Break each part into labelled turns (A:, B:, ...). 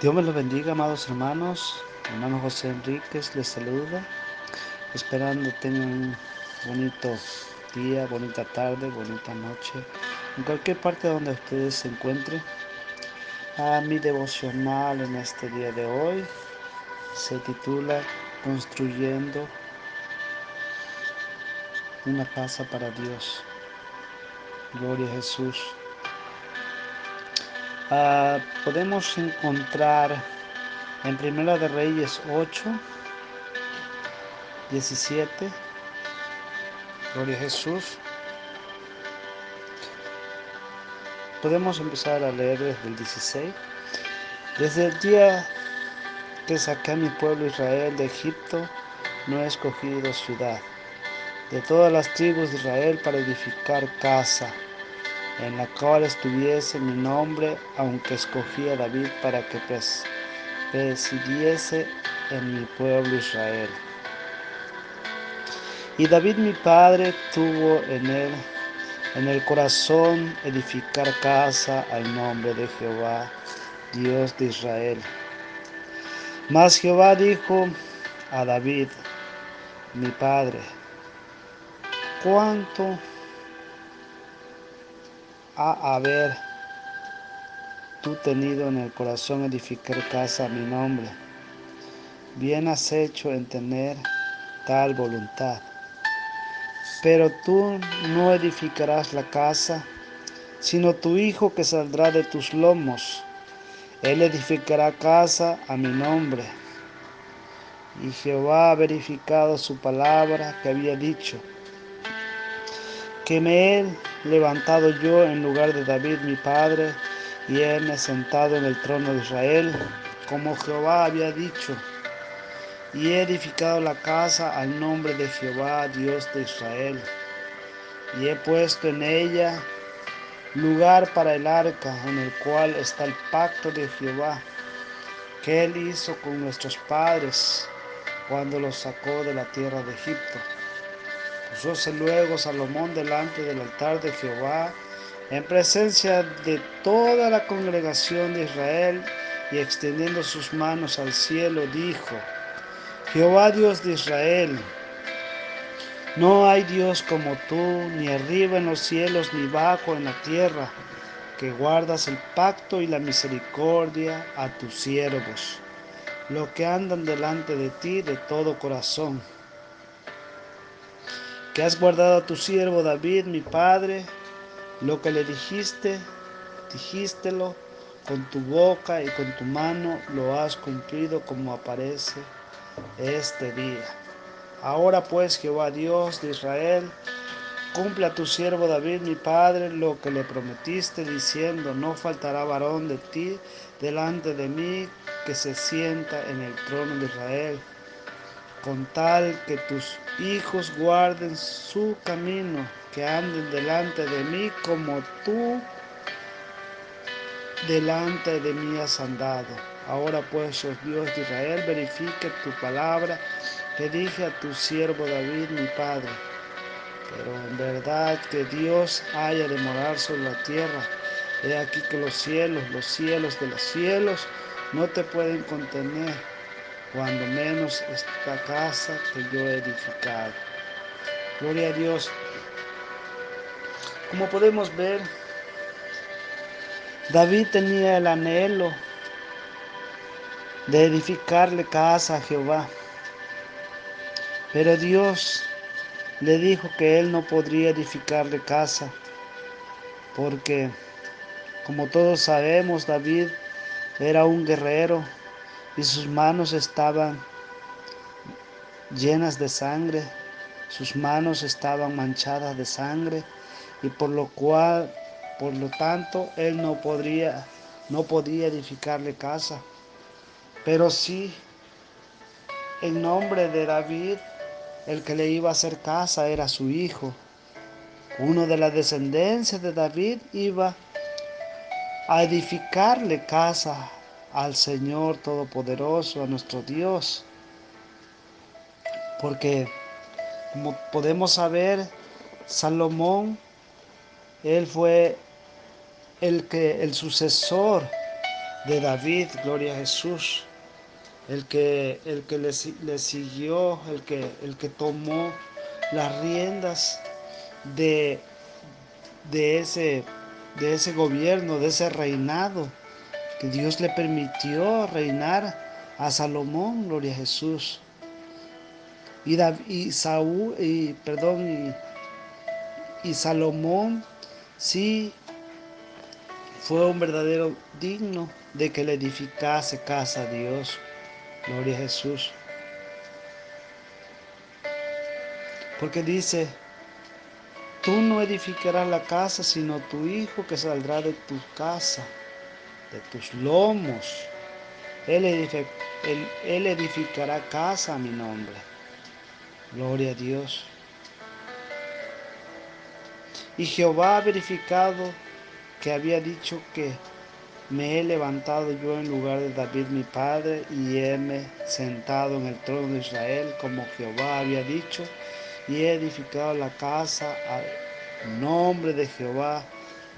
A: Dios me los bendiga, amados hermanos. Hermano José Enríquez les saluda, esperando tengan un bonito día, bonita tarde, bonita noche, en cualquier parte donde ustedes se encuentren. A mi devocional en este día de hoy se titula Construyendo una casa para Dios. Gloria a Jesús. Uh, podemos encontrar en Primera de Reyes 8, 17, Gloria a Jesús. Podemos empezar a leer desde el 16. Desde el día que saqué a mi pueblo Israel de Egipto, no he escogido ciudad de todas las tribus de Israel para edificar casa en la cual estuviese mi nombre, aunque escogí a David para que presidiese en mi pueblo Israel. Y David mi padre tuvo en él, en el corazón, edificar casa al nombre de Jehová, Dios de Israel. Mas Jehová dijo a David, mi padre, cuánto haber tú tenido en el corazón edificar casa a mi nombre. Bien has hecho en tener tal voluntad. Pero tú no edificarás la casa, sino tu hijo que saldrá de tus lomos. Él edificará casa a mi nombre. Y Jehová ha verificado su palabra que había dicho que me he levantado yo en lugar de David mi padre, y he sentado en el trono de Israel, como Jehová había dicho, y he edificado la casa al nombre de Jehová, Dios de Israel, y he puesto en ella lugar para el arca, en el cual está el pacto de Jehová, que él hizo con nuestros padres cuando los sacó de la tierra de Egipto. Pusóse luego Salomón delante del altar de Jehová, en presencia de toda la congregación de Israel, y extendiendo sus manos al cielo, dijo, Jehová Dios de Israel, no hay Dios como tú, ni arriba en los cielos, ni bajo en la tierra, que guardas el pacto y la misericordia a tus siervos, los que andan delante de ti de todo corazón has guardado a tu siervo David, mi padre, lo que le dijiste, dijístelo con tu boca y con tu mano, lo has cumplido como aparece este día. Ahora pues, Jehová Dios de Israel, cumple a tu siervo David, mi padre, lo que le prometiste, diciendo, no faltará varón de ti delante de mí que se sienta en el trono de Israel con tal que tus hijos guarden su camino, que anden delante de mí como tú delante de mí has andado. Ahora pues, oh Dios de Israel, verifique tu palabra que dije a tu siervo David, mi padre. Pero en verdad que Dios haya de morar sobre la tierra. He aquí que los cielos, los cielos de los cielos, no te pueden contener cuando menos esta casa que yo he edificado. Gloria a Dios. Como podemos ver, David tenía el anhelo de edificarle casa a Jehová. Pero Dios le dijo que él no podría edificarle casa porque, como todos sabemos, David era un guerrero y sus manos estaban llenas de sangre, sus manos estaban manchadas de sangre y por lo cual, por lo tanto, él no podría, no podía edificarle casa. Pero sí, en nombre de David, el que le iba a hacer casa era su hijo. Uno de la descendencia de David iba a edificarle casa al Señor Todopoderoso, a nuestro Dios. Porque, como podemos saber, Salomón, él fue el que el sucesor de David, gloria a Jesús, el que, el que le, le siguió, el que, el que tomó las riendas de, de, ese, de ese gobierno, de ese reinado, Dios le permitió reinar a Salomón, gloria a Jesús. Y, y Saúl, y perdón, y, y Salomón sí fue un verdadero digno de que le edificase casa a Dios. Gloria a Jesús. Porque dice, tú no edificarás la casa, sino tu hijo que saldrá de tu casa, de tus lomos. Él, edificará casa a mi nombre. Gloria a Dios. Y Jehová ha verificado que había dicho que me he levantado yo en lugar de David mi padre y heme sentado en el trono de Israel como Jehová había dicho y he edificado la casa al nombre de Jehová,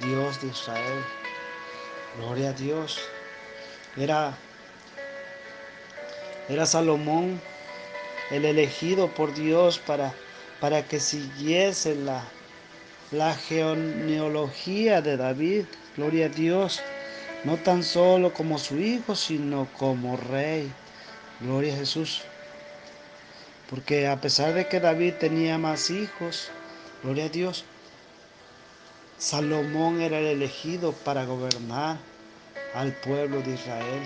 A: Dios de Israel. Gloria a Dios. Era, era Salomón el elegido por Dios para, para que siguiese la, la genealogía de David. Gloria a Dios no tan solo como su hijo, sino como rey. Gloria a Jesús. Porque a pesar de que David tenía más hijos, gloria a Dios, Salomón era el elegido para gobernar al pueblo de Israel.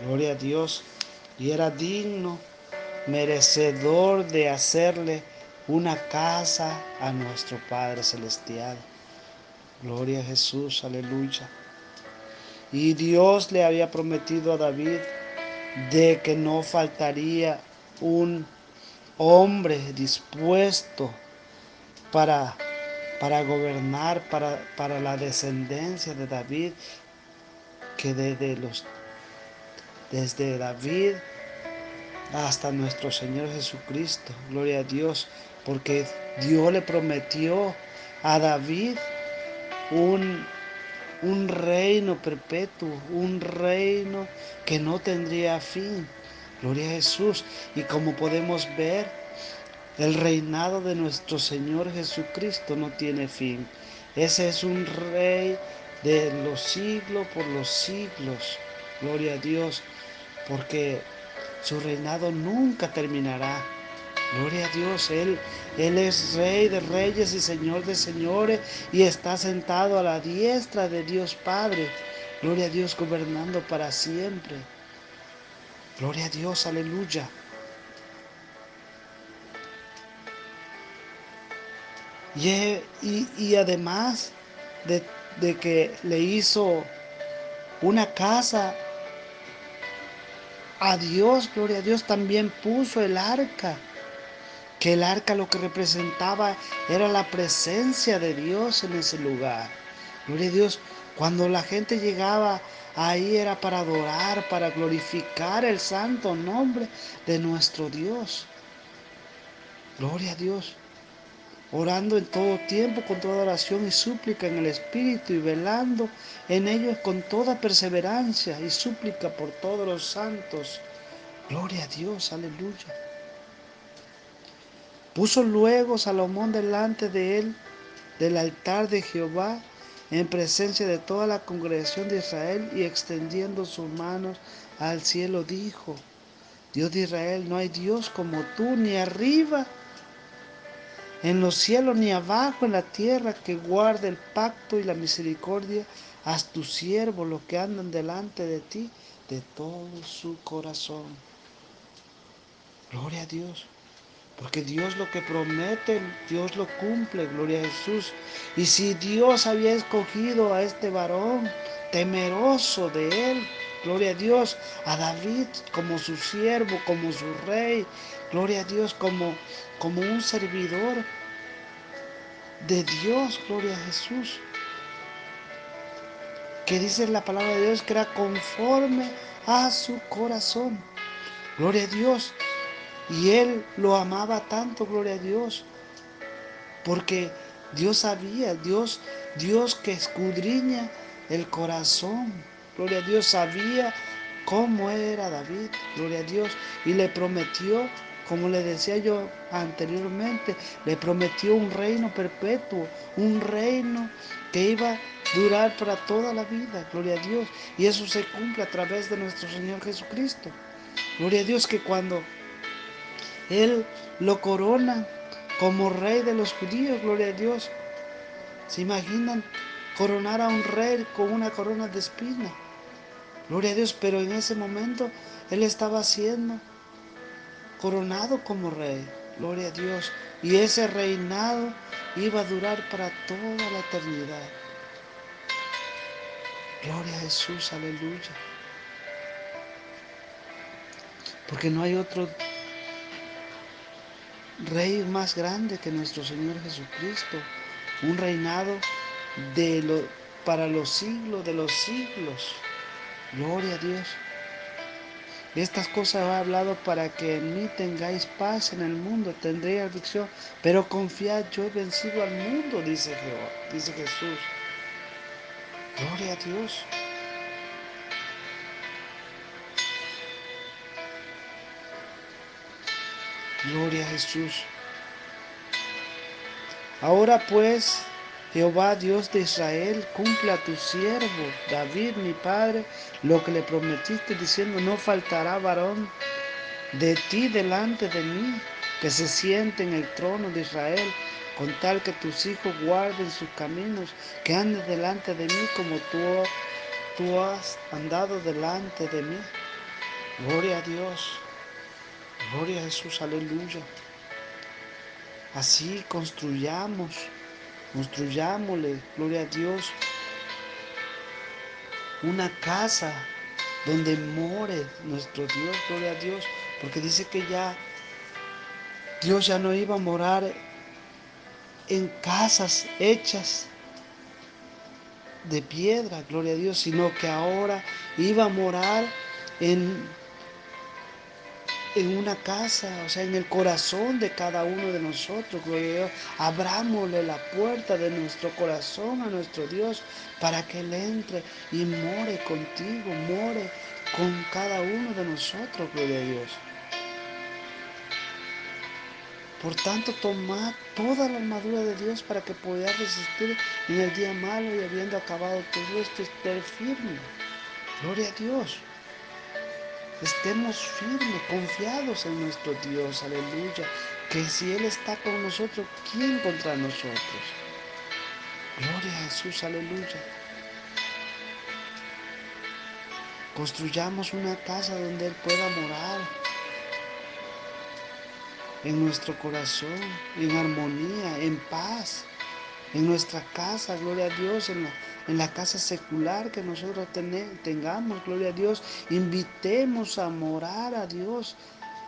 A: Gloria a Dios. Y era digno, merecedor de hacerle una casa a nuestro Padre Celestial. Gloria a Jesús, aleluya. Y Dios le había prometido a David de que no faltaría un hombre dispuesto para, para gobernar, para, para la descendencia de David, que desde, los, desde David hasta nuestro Señor Jesucristo, gloria a Dios, porque Dios le prometió a David un un reino perpetuo, un reino que no tendría fin. Gloria a Jesús. Y como podemos ver, el reinado de nuestro Señor Jesucristo no tiene fin. Ese es un rey de los siglos por los siglos. Gloria a Dios. Porque su reinado nunca terminará. Gloria a Dios, Él, Él es Rey de reyes y Señor de señores y está sentado a la diestra de Dios Padre. Gloria a Dios gobernando para siempre. Gloria a Dios, aleluya. Y, y, además de, de que le hizo una casa a Dios, gloria a Dios, también puso el arca que el arca lo que representaba era la presencia de Dios en ese lugar. Gloria a Dios, cuando la gente llegaba ahí era para adorar, para glorificar el santo nombre de nuestro Dios. Gloria a Dios. Orando en todo tiempo con toda oración y súplica en el Espíritu y velando en ellos con toda perseverancia y súplica por todos los santos. Gloria a Dios, aleluya. Puso luego Salomón delante de él del altar de Jehová en presencia de toda la congregación de Israel y extendiendo sus manos al cielo dijo, Dios de Israel, no hay Dios como tú, ni arriba en los cielos, ni abajo en la tierra, que guarde el pacto y la misericordia a tus siervos, los que andan delante de ti, de todo su corazón. Gloria a Dios. Porque Dios lo que promete, Dios lo cumple, gloria a Jesús. Y si Dios había escogido a este varón temeroso de él, gloria a Dios, a David como su siervo, como su rey, gloria a Dios como, como un servidor de Dios, gloria a Jesús. Que dice la palabra de Dios que era conforme a su corazón. Gloria a Dios. Y él lo amaba tanto, gloria a Dios, porque Dios sabía, Dios, Dios que escudriña el corazón, gloria a Dios, sabía cómo era David, gloria a Dios, y le prometió, como le decía yo anteriormente, le prometió un reino perpetuo, un reino que iba a durar para toda la vida, gloria a Dios, y eso se cumple a través de nuestro Señor Jesucristo. Gloria a Dios que cuando Él lo corona como rey de los judíos, gloria a Dios, ¿se imaginan coronar a un rey con una corona de espina? Gloria a Dios, pero en ese momento Él estaba siendo coronado como rey. Gloria a Dios. Y ese reinado iba a durar para toda la eternidad. Gloria a Jesús, aleluya. Porque no hay otro rey más grande que nuestro Señor Jesucristo. Un reinado de lo, para los siglos de los siglos. Gloria a Dios. Estas cosas he hablado para que en mí tengáis paz en el mundo, tendréis aflicción, pero confiad, yo he vencido al mundo, dice Jehová, dice Jesús. Gloria a Dios. Gloria a Jesús. Ahora pues, Jehová Dios de Israel, cumple a tu siervo David, mi padre, lo que le prometiste diciendo, no faltará varón de ti delante de mí, que se siente en el trono de Israel, con tal que tus hijos guarden sus caminos, que anden delante de mí como tú, tú has andado delante de mí. Gloria a Dios. Gloria a Jesús, aleluya. Así construyamos, construyámosle, gloria a Dios, una casa donde more nuestro Dios, gloria a Dios, porque dice que ya Dios ya no iba a morar en casas hechas de piedra, gloria a Dios, sino que ahora iba a morar en en una casa, o sea, en el corazón de cada uno de nosotros, gloria a Dios. Abrámosle la puerta de nuestro corazón a nuestro Dios para que Él entre y more contigo, more con cada uno de nosotros, gloria a Dios. Por tanto, tomad toda la armadura de Dios para que podáis resistir en el día malo y habiendo acabado todo esto, estar firme. Gloria a Dios. Estemos firmes, confiados en nuestro Dios, aleluya. Que si Él está con nosotros, ¿quién contra nosotros? Gloria a Jesús, aleluya. Construyamos una casa donde Él pueda morar. En nuestro corazón, en armonía, en paz. En nuestra casa, gloria a Dios, en la en la casa secular que nosotros tengamos, gloria a Dios. Invitemos a morar a Dios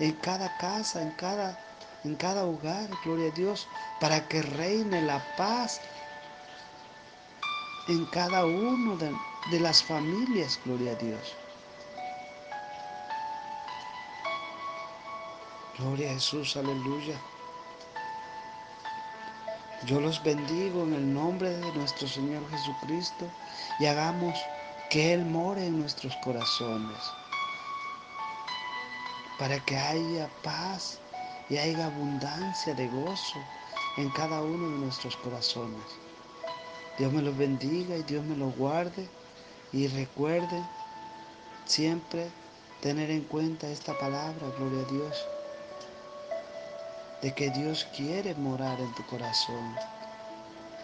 A: en cada casa, en cada, en cada hogar, gloria a Dios, para que reine la paz en cada uno de, de las familias, gloria a Dios. Gloria a Jesús, aleluya. Yo los bendigo en el nombre de nuestro Señor Jesucristo y hagamos que Él more en nuestros corazones para que haya paz y haya abundancia de gozo en cada uno de nuestros corazones. Dios me los bendiga y Dios me los guarde y recuerde siempre tener en cuenta esta palabra, gloria a Dios de que Dios quiere morar en tu corazón.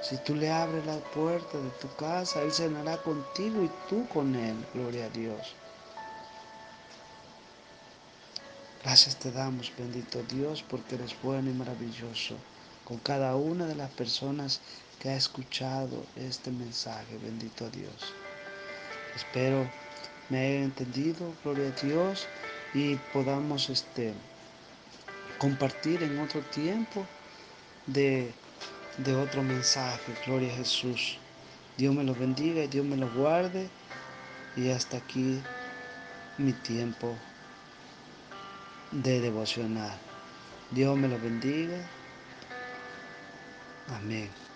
A: Si tú le abres la puerta de tu casa, Él cenará contigo y tú con Él. Gloria a Dios. Gracias te damos, bendito Dios, porque eres bueno y maravilloso con cada una de las personas que ha escuchado este mensaje, bendito Dios. Espero me haya entendido, gloria a Dios, y podamos este, compartir en otro tiempo de, de otro mensaje. Gloria a Jesús. Dios me lo bendiga y Dios me lo guarde. Y hasta aquí mi tiempo de devocional. Dios me lo bendiga. Amén.